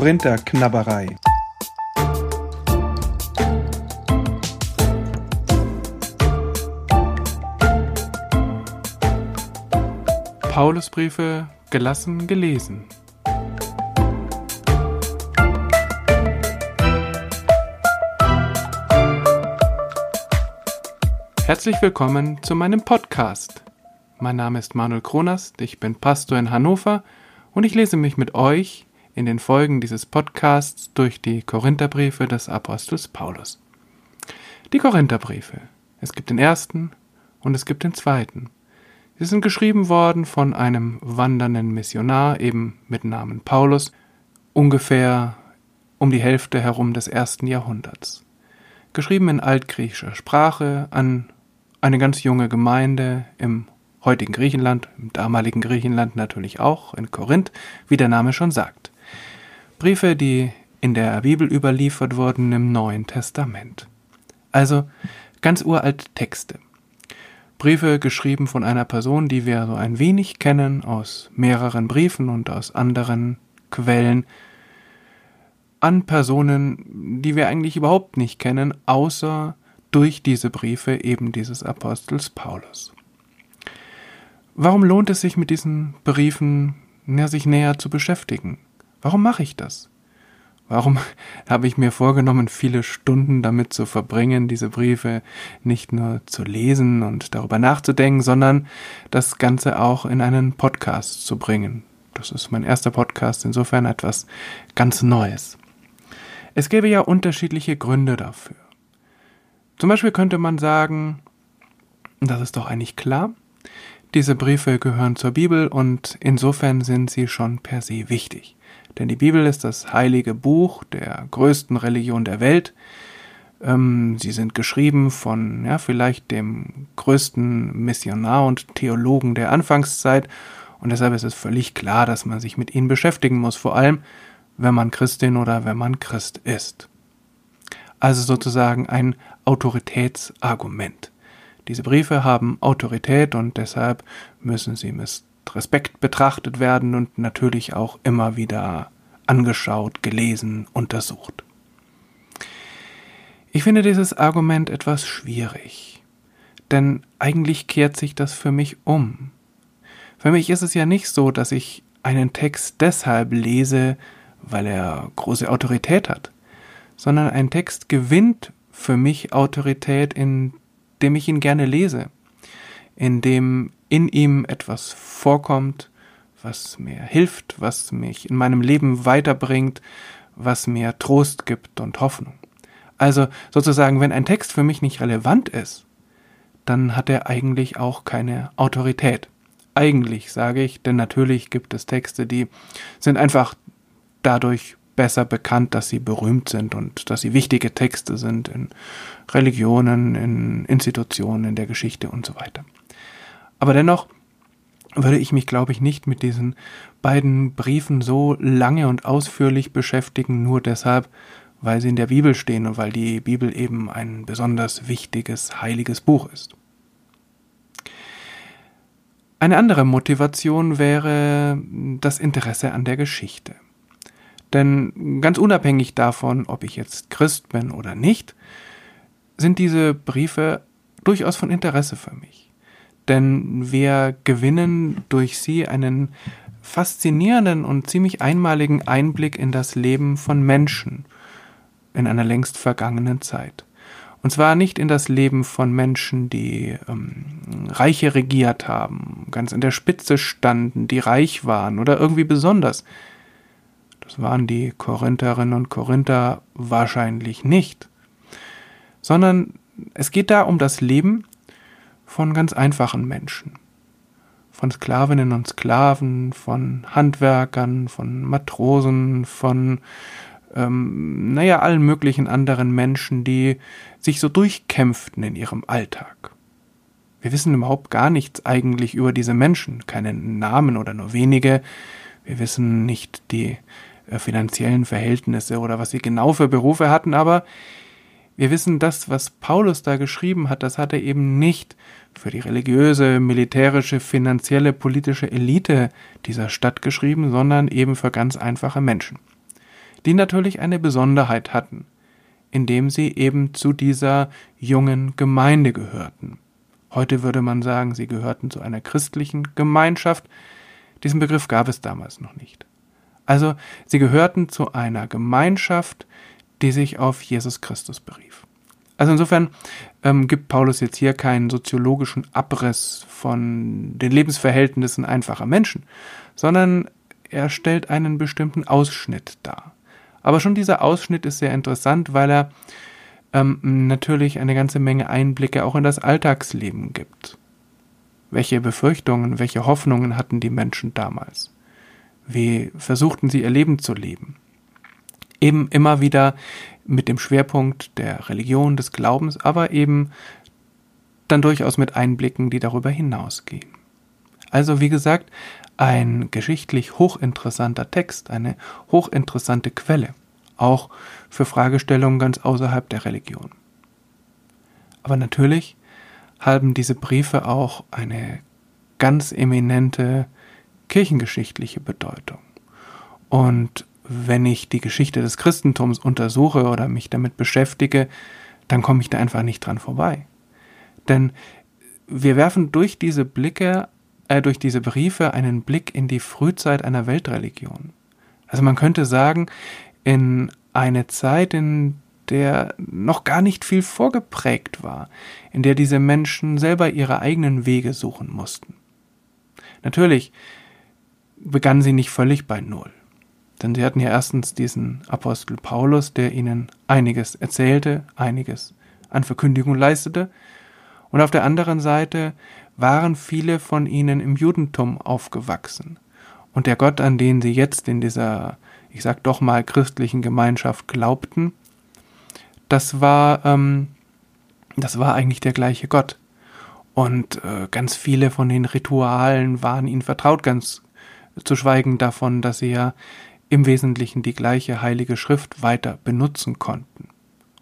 Korinther-Knabberei. Paulusbriefe gelassen gelesen. Herzlich willkommen zu meinem Podcast. Mein Name ist Manuel Kronast, ich bin Pastor in Hannover und ich lese mich mit euch in den Folgen dieses Podcasts durch die Korintherbriefe des Apostels Paulus. Die Korintherbriefe. Es gibt den ersten und es gibt den zweiten. Sie sind geschrieben worden von einem wandernden Missionar, eben mit Namen Paulus, ungefähr um die Hälfte herum des ersten Jahrhunderts. Geschrieben in altgriechischer Sprache an eine ganz junge Gemeinde im heutigen Griechenland, im damaligen Griechenland natürlich auch, in Korinth, wie der Name schon sagt. Briefe, die in der Bibel überliefert wurden im Neuen Testament. Also ganz uralte Texte. Briefe geschrieben von einer Person, die wir so ein wenig kennen aus mehreren Briefen und aus anderen Quellen, an Personen, die wir eigentlich überhaupt nicht kennen, außer durch diese Briefe eben dieses Apostels Paulus. Warum lohnt es sich mit diesen Briefen ja, sich näher zu beschäftigen? Warum mache ich das? Warum habe ich mir vorgenommen, viele Stunden damit zu verbringen, diese Briefe nicht nur zu lesen und darüber nachzudenken, sondern das Ganze auch in einen Podcast zu bringen? Das ist mein erster Podcast, insofern etwas ganz Neues. Es gäbe ja unterschiedliche Gründe dafür. Zum Beispiel könnte man sagen, das ist doch eigentlich klar, diese Briefe gehören zur Bibel und insofern sind sie schon per se wichtig. Denn die Bibel ist das heilige Buch der größten Religion der Welt. Ähm, sie sind geschrieben von ja, vielleicht dem größten Missionar und Theologen der Anfangszeit und deshalb ist es völlig klar, dass man sich mit ihnen beschäftigen muss, vor allem wenn man Christin oder wenn man Christ ist. Also sozusagen ein Autoritätsargument. Diese Briefe haben Autorität und deshalb müssen sie Respekt betrachtet werden und natürlich auch immer wieder angeschaut, gelesen, untersucht. Ich finde dieses Argument etwas schwierig, denn eigentlich kehrt sich das für mich um. Für mich ist es ja nicht so, dass ich einen Text deshalb lese, weil er große Autorität hat, sondern ein Text gewinnt für mich Autorität, in dem ich ihn gerne lese, in dem in ihm etwas vorkommt, was mir hilft, was mich in meinem Leben weiterbringt, was mir Trost gibt und Hoffnung. Also sozusagen, wenn ein Text für mich nicht relevant ist, dann hat er eigentlich auch keine Autorität. Eigentlich sage ich, denn natürlich gibt es Texte, die sind einfach dadurch besser bekannt, dass sie berühmt sind und dass sie wichtige Texte sind in Religionen, in Institutionen, in der Geschichte und so weiter. Aber dennoch würde ich mich, glaube ich, nicht mit diesen beiden Briefen so lange und ausführlich beschäftigen, nur deshalb, weil sie in der Bibel stehen und weil die Bibel eben ein besonders wichtiges, heiliges Buch ist. Eine andere Motivation wäre das Interesse an der Geschichte. Denn ganz unabhängig davon, ob ich jetzt Christ bin oder nicht, sind diese Briefe durchaus von Interesse für mich. Denn wir gewinnen durch sie einen faszinierenden und ziemlich einmaligen Einblick in das Leben von Menschen in einer längst vergangenen Zeit. Und zwar nicht in das Leben von Menschen, die ähm, Reiche regiert haben, ganz in der Spitze standen, die reich waren oder irgendwie besonders, das waren die Korintherinnen und Korinther wahrscheinlich nicht. Sondern es geht da um das Leben von ganz einfachen Menschen. Von Sklavinnen und Sklaven, von Handwerkern, von Matrosen, von, ähm, naja, allen möglichen anderen Menschen, die sich so durchkämpften in ihrem Alltag. Wir wissen überhaupt gar nichts eigentlich über diese Menschen, keinen Namen oder nur wenige. Wir wissen nicht die äh, finanziellen Verhältnisse oder was sie genau für Berufe hatten, aber wir wissen, das, was Paulus da geschrieben hat, das hat er eben nicht für die religiöse, militärische, finanzielle, politische Elite dieser Stadt geschrieben, sondern eben für ganz einfache Menschen. die natürlich eine Besonderheit hatten, indem sie eben zu dieser jungen Gemeinde gehörten. Heute würde man sagen, sie gehörten zu einer christlichen Gemeinschaft. Diesen Begriff gab es damals noch nicht. Also sie gehörten zu einer Gemeinschaft, die sich auf Jesus Christus berief. Also insofern ähm, gibt Paulus jetzt hier keinen soziologischen Abriss von den Lebensverhältnissen einfacher Menschen, sondern er stellt einen bestimmten Ausschnitt dar. Aber schon dieser Ausschnitt ist sehr interessant, weil er ähm, natürlich eine ganze Menge Einblicke auch in das Alltagsleben gibt. Welche Befürchtungen, welche Hoffnungen hatten die Menschen damals? Wie versuchten sie ihr Leben zu leben? Eben immer wieder mit dem Schwerpunkt der Religion, des Glaubens, aber eben dann durchaus mit Einblicken, die darüber hinausgehen. Also wie gesagt, ein geschichtlich hochinteressanter Text, eine hochinteressante Quelle, auch für Fragestellungen ganz außerhalb der Religion. Aber natürlich haben diese Briefe auch eine ganz eminente kirchengeschichtliche Bedeutung. Und wenn ich die Geschichte des Christentums untersuche oder mich damit beschäftige, dann komme ich da einfach nicht dran vorbei. Denn wir werfen durch diese Blicke, äh, durch diese Briefe einen Blick in die Frühzeit einer Weltreligion. Also man könnte sagen, in eine Zeit, in der noch gar nicht viel vorgeprägt war, in der diese Menschen selber ihre eigenen Wege suchen mussten. Natürlich begannen sie nicht völlig bei Null. Denn sie hatten ja erstens diesen Apostel Paulus, der ihnen einiges erzählte, einiges an Verkündigung leistete, und auf der anderen Seite waren viele von ihnen im Judentum aufgewachsen. Und der Gott, an den sie jetzt in dieser ich sag doch mal, christlichen Gemeinschaft glaubten, das war, ähm, das war eigentlich der gleiche Gott. Und äh, ganz viele von den Ritualen waren ihnen vertraut, ganz zu schweigen davon, dass sie ja im Wesentlichen die gleiche heilige Schrift weiter benutzen konnten.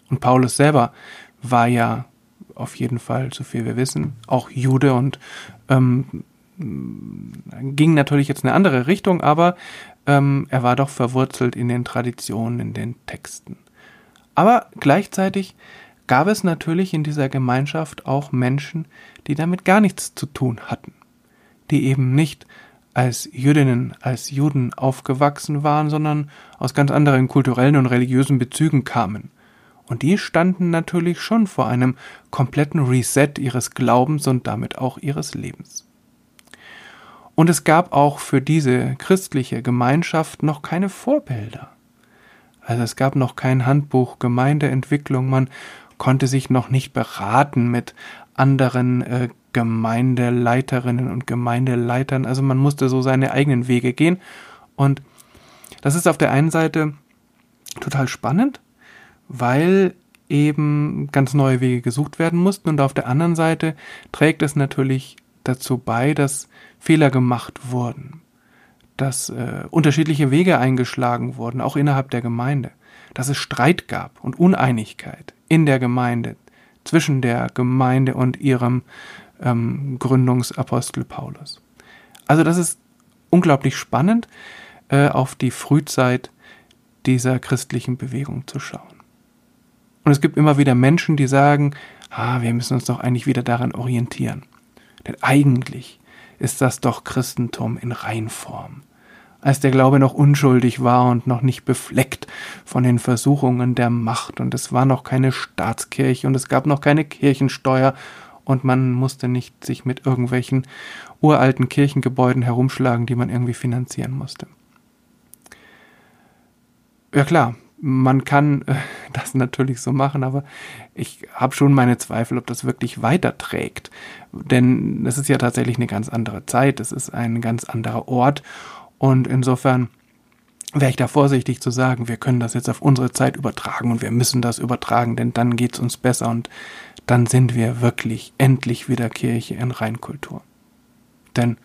Und Paulus selber war ja auf jeden Fall, so viel wir wissen, auch Jude und ähm, ging natürlich jetzt eine andere Richtung, aber ähm, er war doch verwurzelt in den Traditionen, in den Texten. Aber gleichzeitig gab es natürlich in dieser Gemeinschaft auch Menschen, die damit gar nichts zu tun hatten, die eben nicht als Jüdinnen, als Juden aufgewachsen waren, sondern aus ganz anderen kulturellen und religiösen Bezügen kamen. Und die standen natürlich schon vor einem kompletten Reset ihres Glaubens und damit auch ihres Lebens. Und es gab auch für diese christliche Gemeinschaft noch keine Vorbilder. Also es gab noch kein Handbuch Gemeindeentwicklung, man konnte sich noch nicht beraten mit anderen äh, Gemeindeleiterinnen und Gemeindeleitern. Also man musste so seine eigenen Wege gehen. Und das ist auf der einen Seite total spannend, weil eben ganz neue Wege gesucht werden mussten. Und auf der anderen Seite trägt es natürlich dazu bei, dass Fehler gemacht wurden, dass äh, unterschiedliche Wege eingeschlagen wurden, auch innerhalb der Gemeinde, dass es Streit gab und Uneinigkeit in der Gemeinde, zwischen der Gemeinde und ihrem ähm, Gründungsapostel Paulus. Also das ist unglaublich spannend, äh, auf die Frühzeit dieser christlichen Bewegung zu schauen. Und es gibt immer wieder Menschen, die sagen, ah, wir müssen uns doch eigentlich wieder daran orientieren. Denn eigentlich ist das doch Christentum in Reinform. Als der Glaube noch unschuldig war und noch nicht befleckt von den Versuchungen der Macht und es war noch keine Staatskirche und es gab noch keine Kirchensteuer und man musste nicht sich mit irgendwelchen uralten Kirchengebäuden herumschlagen, die man irgendwie finanzieren musste. Ja klar, man kann äh, das natürlich so machen, aber ich habe schon meine Zweifel, ob das wirklich weiterträgt. Denn es ist ja tatsächlich eine ganz andere Zeit, es ist ein ganz anderer Ort und insofern wäre ich da vorsichtig zu sagen, wir können das jetzt auf unsere Zeit übertragen und wir müssen das übertragen, denn dann geht es uns besser und dann sind wir wirklich endlich wieder Kirche in Reinkultur. Denn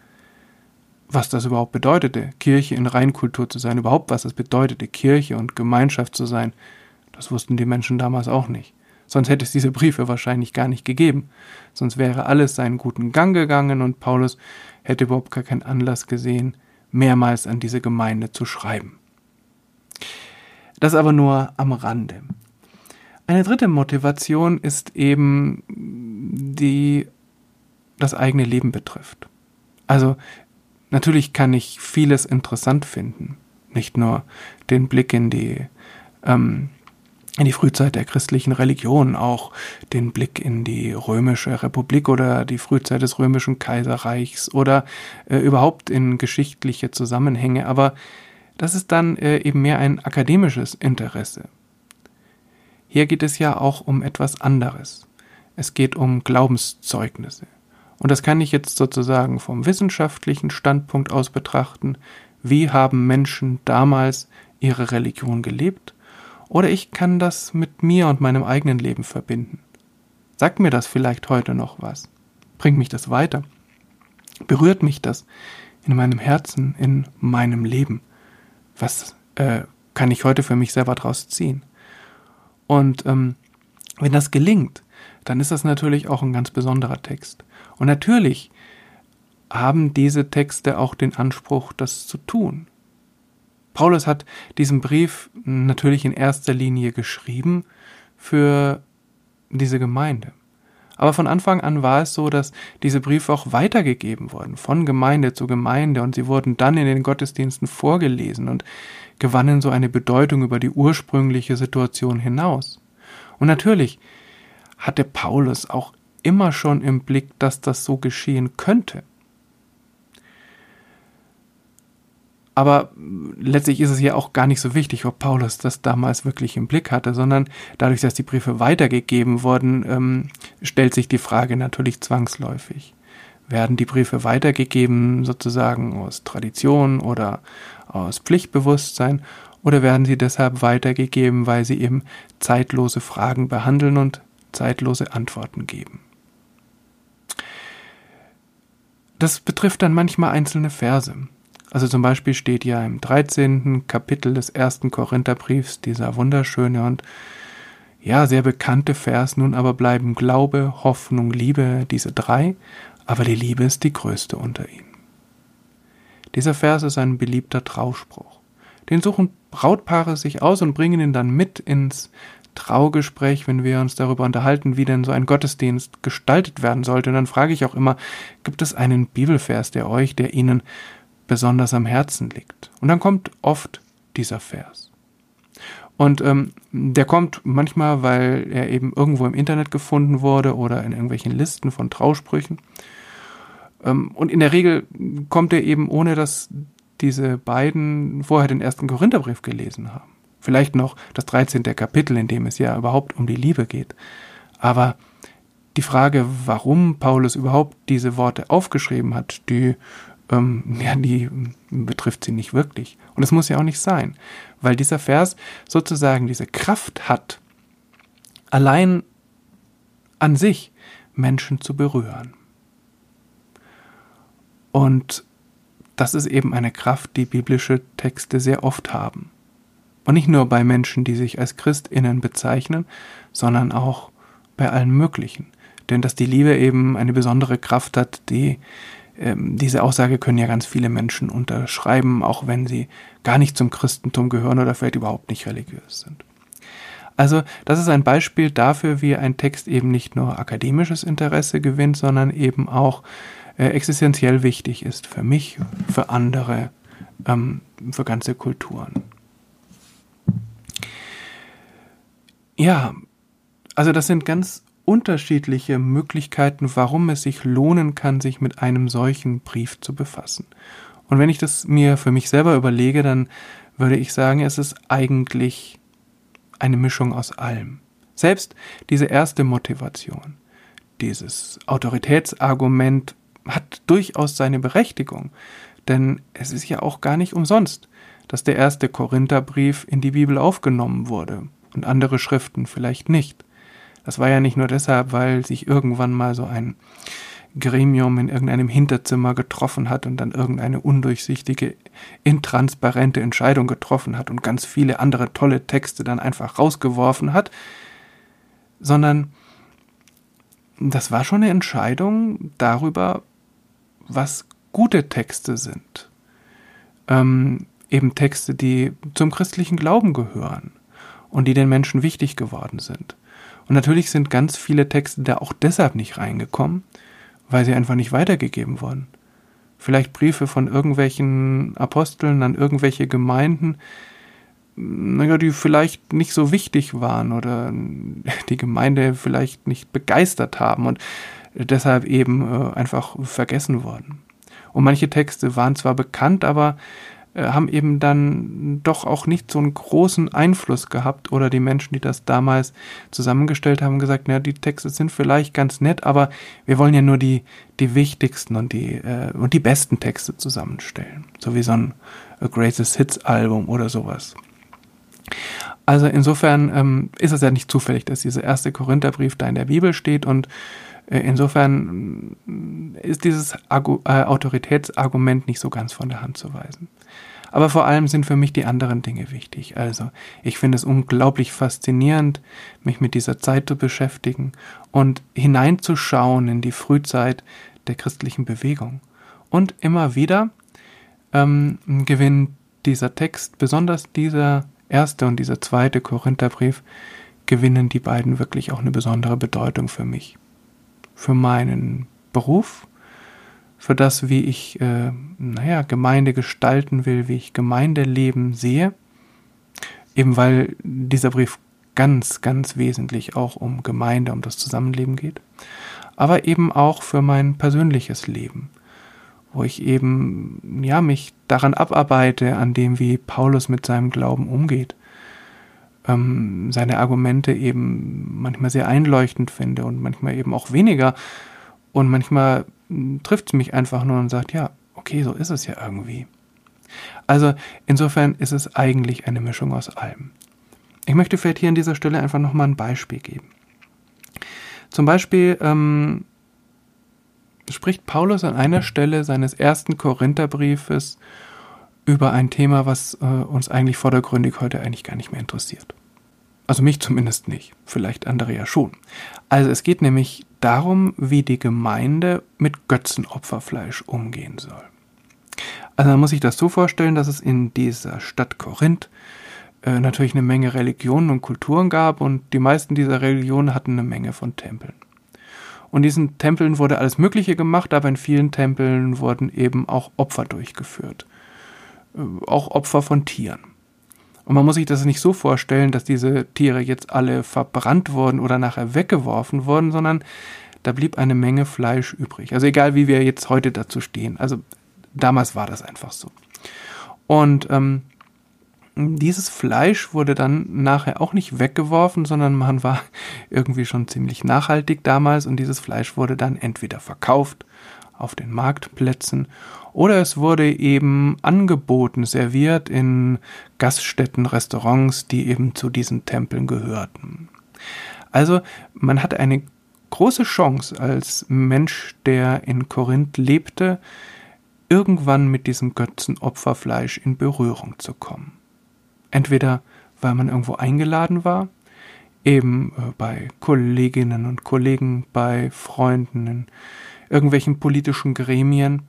was das überhaupt bedeutete, Kirche in Reinkultur zu sein, überhaupt was es bedeutete, Kirche und Gemeinschaft zu sein, das wussten die Menschen damals auch nicht. Sonst hätte es diese Briefe wahrscheinlich gar nicht gegeben. Sonst wäre alles seinen guten Gang gegangen und Paulus hätte überhaupt gar keinen Anlass gesehen, mehrmals an diese Gemeinde zu schreiben. Das aber nur am Rande. Eine dritte Motivation ist eben die das eigene Leben betrifft. Also natürlich kann ich vieles interessant finden, nicht nur den Blick in die ähm, in die Frühzeit der christlichen Religion, auch den Blick in die römische Republik oder die Frühzeit des römischen Kaiserreichs oder äh, überhaupt in geschichtliche Zusammenhänge, aber das ist dann äh, eben mehr ein akademisches Interesse. Hier geht es ja auch um etwas anderes. Es geht um Glaubenszeugnisse. Und das kann ich jetzt sozusagen vom wissenschaftlichen Standpunkt aus betrachten. Wie haben Menschen damals ihre Religion gelebt? Oder ich kann das mit mir und meinem eigenen Leben verbinden. Sagt mir das vielleicht heute noch was? Bringt mich das weiter? Berührt mich das in meinem Herzen, in meinem Leben? Was äh, kann ich heute für mich selber draus ziehen? Und ähm, wenn das gelingt, dann ist das natürlich auch ein ganz besonderer Text. Und natürlich haben diese Texte auch den Anspruch, das zu tun. Paulus hat diesen Brief natürlich in erster Linie geschrieben für diese Gemeinde. Aber von Anfang an war es so, dass diese Briefe auch weitergegeben wurden, von Gemeinde zu Gemeinde, und sie wurden dann in den Gottesdiensten vorgelesen und gewannen so eine Bedeutung über die ursprüngliche Situation hinaus. Und natürlich hatte Paulus auch immer schon im Blick, dass das so geschehen könnte. Aber letztlich ist es ja auch gar nicht so wichtig, ob Paulus das damals wirklich im Blick hatte, sondern dadurch, dass die Briefe weitergegeben wurden, ähm, stellt sich die Frage natürlich zwangsläufig. Werden die Briefe weitergegeben sozusagen aus Tradition oder aus Pflichtbewusstsein oder werden sie deshalb weitergegeben, weil sie eben zeitlose Fragen behandeln und zeitlose Antworten geben? Das betrifft dann manchmal einzelne Verse. Also zum Beispiel steht ja im 13. Kapitel des ersten Korintherbriefs dieser wunderschöne und ja, sehr bekannte Vers, nun aber bleiben Glaube, Hoffnung, Liebe, diese drei, aber die Liebe ist die größte unter ihnen. Dieser Vers ist ein beliebter Trauspruch. Den suchen Brautpaare sich aus und bringen ihn dann mit ins Traugespräch, wenn wir uns darüber unterhalten, wie denn so ein Gottesdienst gestaltet werden sollte. Und dann frage ich auch immer, gibt es einen Bibelvers, der euch, der Ihnen besonders am Herzen liegt? Und dann kommt oft dieser Vers. Und ähm, der kommt manchmal, weil er eben irgendwo im Internet gefunden wurde oder in irgendwelchen Listen von Trausprüchen. Ähm, und in der Regel kommt er eben ohne, dass diese beiden vorher den ersten Korintherbrief gelesen haben. Vielleicht noch das 13. Kapitel, in dem es ja überhaupt um die Liebe geht. Aber die Frage, warum Paulus überhaupt diese Worte aufgeschrieben hat, die, ähm, ja, die betrifft sie nicht wirklich. Und es muss ja auch nicht sein, weil dieser Vers sozusagen diese Kraft hat, allein an sich Menschen zu berühren. Und das ist eben eine Kraft, die biblische Texte sehr oft haben. Und nicht nur bei Menschen, die sich als Christinnen bezeichnen, sondern auch bei allen möglichen. Denn dass die Liebe eben eine besondere Kraft hat, die ähm, diese Aussage können ja ganz viele Menschen unterschreiben, auch wenn sie gar nicht zum Christentum gehören oder vielleicht überhaupt nicht religiös sind. Also das ist ein Beispiel dafür, wie ein Text eben nicht nur akademisches Interesse gewinnt, sondern eben auch äh, existenziell wichtig ist für mich, für andere, ähm, für ganze Kulturen. Ja, also das sind ganz unterschiedliche Möglichkeiten, warum es sich lohnen kann, sich mit einem solchen Brief zu befassen. Und wenn ich das mir für mich selber überlege, dann würde ich sagen, es ist eigentlich eine Mischung aus allem. Selbst diese erste Motivation, dieses Autoritätsargument hat durchaus seine Berechtigung, denn es ist ja auch gar nicht umsonst, dass der erste Korintherbrief in die Bibel aufgenommen wurde und andere Schriften vielleicht nicht. Das war ja nicht nur deshalb, weil sich irgendwann mal so ein Gremium in irgendeinem Hinterzimmer getroffen hat und dann irgendeine undurchsichtige, intransparente Entscheidung getroffen hat und ganz viele andere tolle Texte dann einfach rausgeworfen hat, sondern das war schon eine Entscheidung darüber, was gute Texte sind. Ähm, eben Texte, die zum christlichen Glauben gehören und die den Menschen wichtig geworden sind. Und natürlich sind ganz viele Texte da auch deshalb nicht reingekommen, weil sie einfach nicht weitergegeben wurden. Vielleicht Briefe von irgendwelchen Aposteln an irgendwelche Gemeinden, naja, die vielleicht nicht so wichtig waren oder die Gemeinde vielleicht nicht begeistert haben und deshalb eben äh, einfach vergessen wurden. Und manche Texte waren zwar bekannt, aber haben eben dann doch auch nicht so einen großen Einfluss gehabt oder die Menschen, die das damals zusammengestellt haben, gesagt, na, die Texte sind vielleicht ganz nett, aber wir wollen ja nur die, die wichtigsten und die, äh, und die besten Texte zusammenstellen. So wie so ein Greatest Hits Album oder sowas. Also insofern ähm, ist es ja nicht zufällig, dass dieser erste Korintherbrief da in der Bibel steht und äh, insofern ist dieses Argu äh, Autoritätsargument nicht so ganz von der Hand zu weisen. Aber vor allem sind für mich die anderen Dinge wichtig. Also, ich finde es unglaublich faszinierend, mich mit dieser Zeit zu beschäftigen und hineinzuschauen in die Frühzeit der christlichen Bewegung. Und immer wieder ähm, gewinnt dieser Text, besonders dieser erste und dieser zweite Korintherbrief, gewinnen die beiden wirklich auch eine besondere Bedeutung für mich. Für meinen Beruf, für das, wie ich, äh, naja, Gemeinde gestalten will, wie ich Gemeindeleben sehe. Eben weil dieser Brief ganz, ganz wesentlich auch um Gemeinde, um das Zusammenleben geht. Aber eben auch für mein persönliches Leben, wo ich eben, ja, mich daran abarbeite, an dem, wie Paulus mit seinem Glauben umgeht. Ähm, seine Argumente eben manchmal sehr einleuchtend finde und manchmal eben auch weniger. Und manchmal trifft es mich einfach nur und sagt, ja, okay, so ist es ja irgendwie. Also insofern ist es eigentlich eine Mischung aus allem. Ich möchte vielleicht hier an dieser Stelle einfach nochmal ein Beispiel geben. Zum Beispiel ähm, spricht Paulus an einer Stelle seines ersten Korintherbriefes über ein Thema, was äh, uns eigentlich vordergründig heute eigentlich gar nicht mehr interessiert. Also mich zumindest nicht, vielleicht andere ja schon. Also es geht nämlich darum, wie die Gemeinde mit Götzenopferfleisch umgehen soll. Also man muss sich das so vorstellen, dass es in dieser Stadt Korinth äh, natürlich eine Menge Religionen und Kulturen gab und die meisten dieser Religionen hatten eine Menge von Tempeln. Und diesen Tempeln wurde alles Mögliche gemacht, aber in vielen Tempeln wurden eben auch Opfer durchgeführt. Äh, auch Opfer von Tieren. Und man muss sich das nicht so vorstellen, dass diese Tiere jetzt alle verbrannt wurden oder nachher weggeworfen wurden, sondern da blieb eine Menge Fleisch übrig. Also egal, wie wir jetzt heute dazu stehen. Also damals war das einfach so. Und ähm, dieses Fleisch wurde dann nachher auch nicht weggeworfen, sondern man war irgendwie schon ziemlich nachhaltig damals und dieses Fleisch wurde dann entweder verkauft auf den Marktplätzen oder es wurde eben angeboten, serviert in Gaststätten, Restaurants, die eben zu diesen Tempeln gehörten. Also man hatte eine große Chance als Mensch, der in Korinth lebte, irgendwann mit diesem Götzenopferfleisch in Berührung zu kommen. Entweder weil man irgendwo eingeladen war, eben äh, bei Kolleginnen und Kollegen, bei Freunden, irgendwelchen politischen Gremien,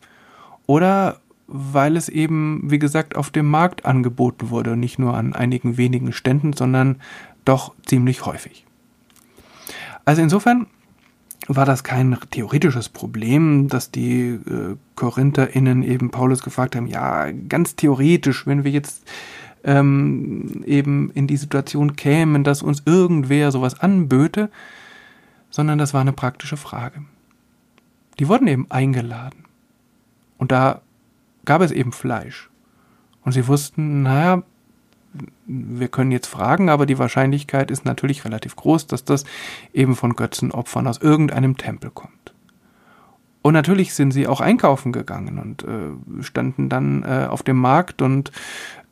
oder weil es eben, wie gesagt, auf dem Markt angeboten wurde, nicht nur an einigen wenigen Ständen, sondern doch ziemlich häufig. Also insofern war das kein theoretisches Problem, dass die äh, KorintherInnen eben Paulus gefragt haben, ja, ganz theoretisch, wenn wir jetzt ähm, eben in die Situation kämen, dass uns irgendwer sowas anböte, sondern das war eine praktische Frage. Die wurden eben eingeladen. Und da gab es eben Fleisch. Und sie wussten, naja, wir können jetzt fragen, aber die Wahrscheinlichkeit ist natürlich relativ groß, dass das eben von Götzenopfern aus irgendeinem Tempel kommt. Und natürlich sind sie auch einkaufen gegangen und äh, standen dann äh, auf dem Markt und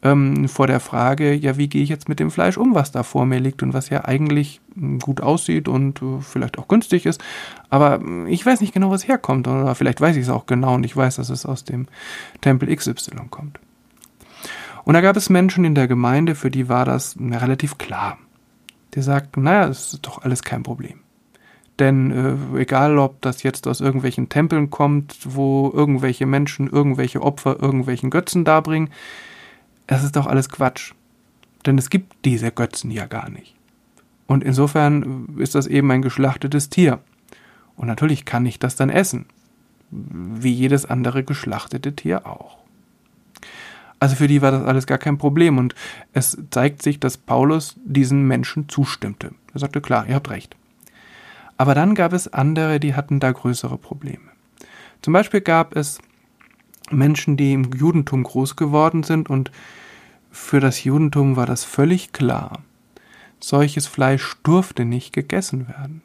ähm, vor der Frage, ja, wie gehe ich jetzt mit dem Fleisch um, was da vor mir liegt und was ja eigentlich hm, gut aussieht und äh, vielleicht auch günstig ist. Aber hm, ich weiß nicht genau, was herkommt. Oder vielleicht weiß ich es auch genau und ich weiß, dass es aus dem Tempel XY kommt. Und da gab es Menschen in der Gemeinde, für die war das na, relativ klar. Die sagten, naja, das ist doch alles kein Problem. Denn äh, egal, ob das jetzt aus irgendwelchen Tempeln kommt, wo irgendwelche Menschen irgendwelche Opfer irgendwelchen Götzen darbringen, es ist doch alles Quatsch. Denn es gibt diese Götzen ja gar nicht. Und insofern ist das eben ein geschlachtetes Tier. Und natürlich kann ich das dann essen. Wie jedes andere geschlachtete Tier auch. Also für die war das alles gar kein Problem. Und es zeigt sich, dass Paulus diesen Menschen zustimmte. Er sagte, klar, ihr habt recht. Aber dann gab es andere, die hatten da größere Probleme. Zum Beispiel gab es Menschen, die im Judentum groß geworden sind und für das Judentum war das völlig klar. Solches Fleisch durfte nicht gegessen werden.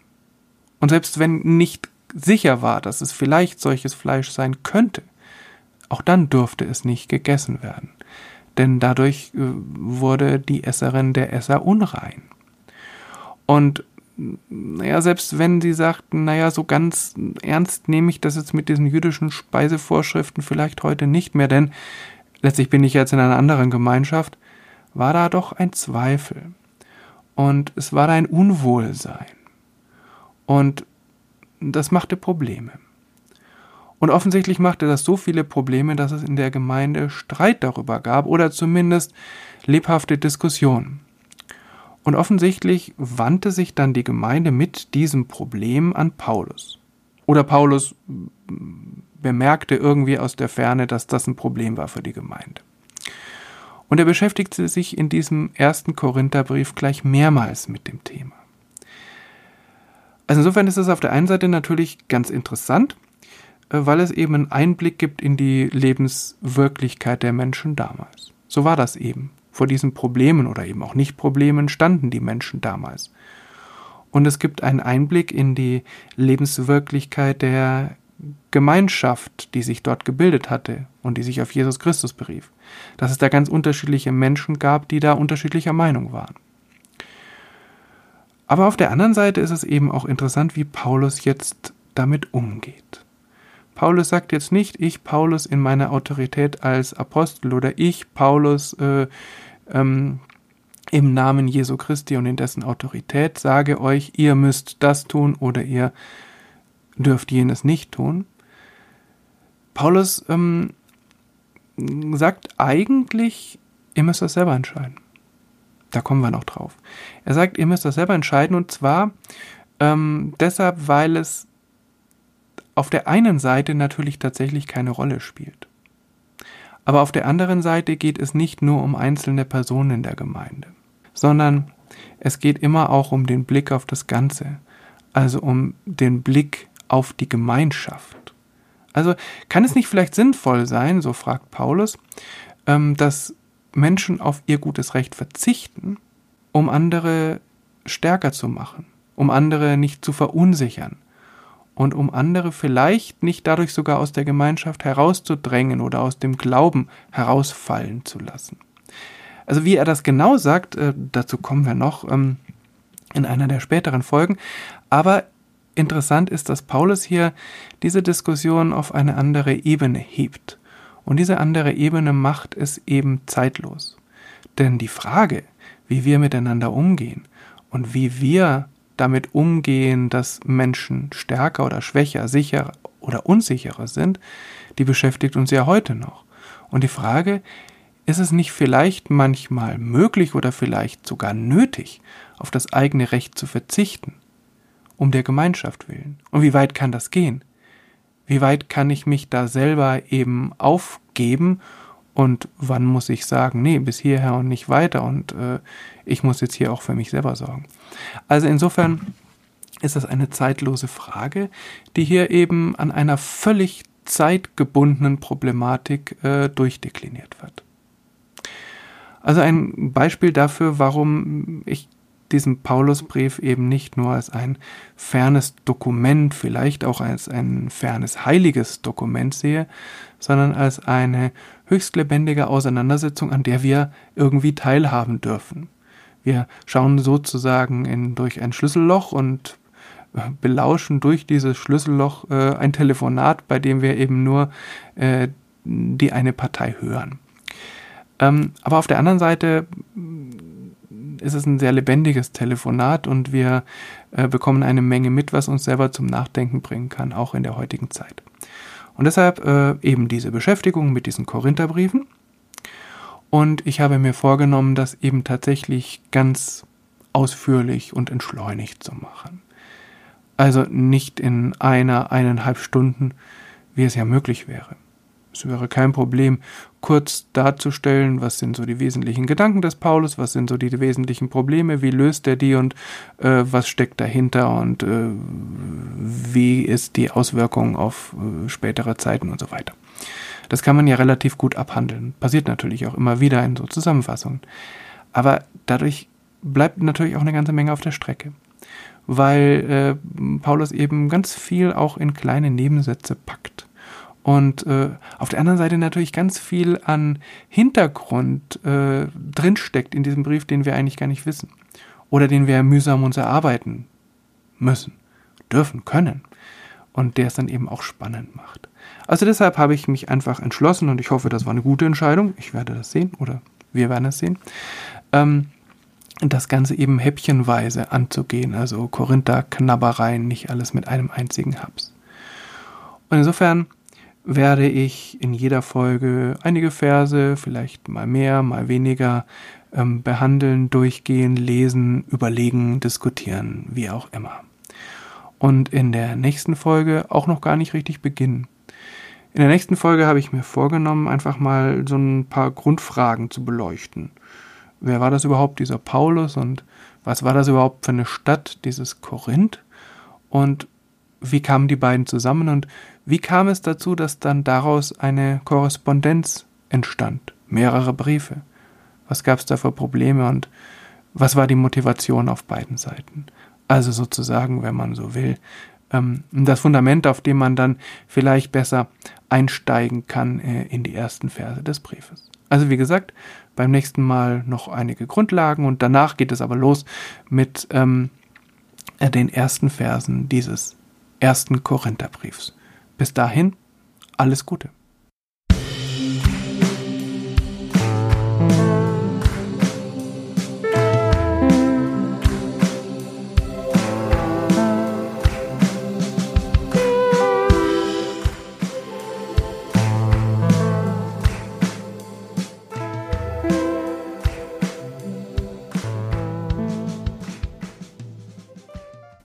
Und selbst wenn nicht sicher war, dass es vielleicht solches Fleisch sein könnte, auch dann durfte es nicht gegessen werden. Denn dadurch äh, wurde die Esserin der Esser unrein. Und naja, selbst wenn sie sagten, naja, so ganz ernst nehme ich das jetzt mit diesen jüdischen Speisevorschriften vielleicht heute nicht mehr, denn letztlich bin ich jetzt in einer anderen Gemeinschaft, war da doch ein Zweifel. Und es war da ein Unwohlsein. Und das machte Probleme. Und offensichtlich machte das so viele Probleme, dass es in der Gemeinde Streit darüber gab oder zumindest lebhafte Diskussionen. Und offensichtlich wandte sich dann die Gemeinde mit diesem Problem an Paulus. Oder Paulus bemerkte irgendwie aus der Ferne, dass das ein Problem war für die Gemeinde. Und er beschäftigte sich in diesem ersten Korintherbrief gleich mehrmals mit dem Thema. Also insofern ist es auf der einen Seite natürlich ganz interessant, äh, weil es eben einen Einblick gibt in die Lebenswirklichkeit der Menschen damals. So war das eben. Vor diesen Problemen oder eben auch Nicht-Problemen standen die Menschen damals. Und es gibt einen Einblick in die Lebenswirklichkeit der Gemeinschaft, die sich dort gebildet hatte und die sich auf Jesus Christus berief. Dass es da ganz unterschiedliche Menschen gab, die da unterschiedlicher Meinung waren. Aber auf der anderen Seite ist es eben auch interessant, wie Paulus jetzt damit umgeht. Paulus sagt jetzt nicht, ich Paulus in meiner Autorität als Apostel oder ich Paulus äh, ähm, im Namen Jesu Christi und in dessen Autorität sage euch, ihr müsst das tun oder ihr dürft jenes nicht tun. Paulus ähm, sagt eigentlich, ihr müsst das selber entscheiden. Da kommen wir noch drauf. Er sagt, ihr müsst das selber entscheiden und zwar ähm, deshalb, weil es auf der einen Seite natürlich tatsächlich keine Rolle spielt. Aber auf der anderen Seite geht es nicht nur um einzelne Personen in der Gemeinde, sondern es geht immer auch um den Blick auf das Ganze, also um den Blick auf die Gemeinschaft. Also kann es nicht vielleicht sinnvoll sein, so fragt Paulus, ähm, dass Menschen auf ihr gutes Recht verzichten, um andere stärker zu machen, um andere nicht zu verunsichern, und um andere vielleicht nicht dadurch sogar aus der Gemeinschaft herauszudrängen oder aus dem Glauben herausfallen zu lassen. Also wie er das genau sagt, äh, dazu kommen wir noch ähm, in einer der späteren Folgen. Aber interessant ist, dass Paulus hier diese Diskussion auf eine andere Ebene hebt. Und diese andere Ebene macht es eben zeitlos. Denn die Frage, wie wir miteinander umgehen und wie wir damit umgehen, dass Menschen stärker oder schwächer, sicherer oder unsicherer sind, die beschäftigt uns ja heute noch. Und die Frage, ist es nicht vielleicht manchmal möglich oder vielleicht sogar nötig, auf das eigene Recht zu verzichten, um der Gemeinschaft willen? Und wie weit kann das gehen? Wie weit kann ich mich da selber eben aufgeben und wann muss ich sagen, nee, bis hierher und nicht weiter und äh, ich muss jetzt hier auch für mich selber sorgen. Also insofern ist das eine zeitlose Frage, die hier eben an einer völlig zeitgebundenen Problematik äh, durchdekliniert wird. Also ein Beispiel dafür, warum ich diesen Paulusbrief eben nicht nur als ein fernes Dokument, vielleicht auch als ein fernes heiliges Dokument sehe, sondern als eine höchst lebendige Auseinandersetzung, an der wir irgendwie teilhaben dürfen. Wir schauen sozusagen in, durch ein Schlüsselloch und äh, belauschen durch dieses Schlüsselloch äh, ein Telefonat, bei dem wir eben nur äh, die eine Partei hören. Ähm, aber auf der anderen Seite ist es ein sehr lebendiges Telefonat und wir äh, bekommen eine Menge mit, was uns selber zum Nachdenken bringen kann, auch in der heutigen Zeit. Und deshalb äh, eben diese Beschäftigung mit diesen Korintherbriefen. Und ich habe mir vorgenommen, das eben tatsächlich ganz ausführlich und entschleunigt zu machen. Also nicht in einer, eineinhalb Stunden, wie es ja möglich wäre. Es wäre kein Problem, kurz darzustellen, was sind so die wesentlichen Gedanken des Paulus, was sind so die wesentlichen Probleme, wie löst er die und äh, was steckt dahinter und äh, wie ist die Auswirkung auf äh, spätere Zeiten und so weiter. Das kann man ja relativ gut abhandeln. Passiert natürlich auch immer wieder in so Zusammenfassungen. Aber dadurch bleibt natürlich auch eine ganze Menge auf der Strecke. Weil äh, Paulus eben ganz viel auch in kleine Nebensätze packt. Und äh, auf der anderen Seite natürlich ganz viel an Hintergrund äh, drinsteckt in diesem Brief, den wir eigentlich gar nicht wissen. Oder den wir mühsam uns erarbeiten müssen, dürfen, können. Und der es dann eben auch spannend macht. Also deshalb habe ich mich einfach entschlossen und ich hoffe, das war eine gute Entscheidung. Ich werde das sehen oder wir werden es sehen. Ähm, das Ganze eben häppchenweise anzugehen, also Korinther-Knabbereien, nicht alles mit einem einzigen Haps. Und insofern werde ich in jeder Folge einige Verse, vielleicht mal mehr, mal weniger, ähm, behandeln, durchgehen, lesen, überlegen, diskutieren, wie auch immer. Und in der nächsten Folge auch noch gar nicht richtig beginnen. In der nächsten Folge habe ich mir vorgenommen, einfach mal so ein paar Grundfragen zu beleuchten. Wer war das überhaupt, dieser Paulus? Und was war das überhaupt für eine Stadt, dieses Korinth? Und wie kamen die beiden zusammen? Und wie kam es dazu, dass dann daraus eine Korrespondenz entstand? Mehrere Briefe. Was gab es da für Probleme und was war die Motivation auf beiden Seiten? Also sozusagen, wenn man so will, ähm, das Fundament, auf dem man dann vielleicht besser einsteigen kann äh, in die ersten Verse des Briefes. Also wie gesagt, beim nächsten Mal noch einige Grundlagen und danach geht es aber los mit ähm, äh, den ersten Versen dieses ersten Korintherbriefs. Bis dahin, alles Gute.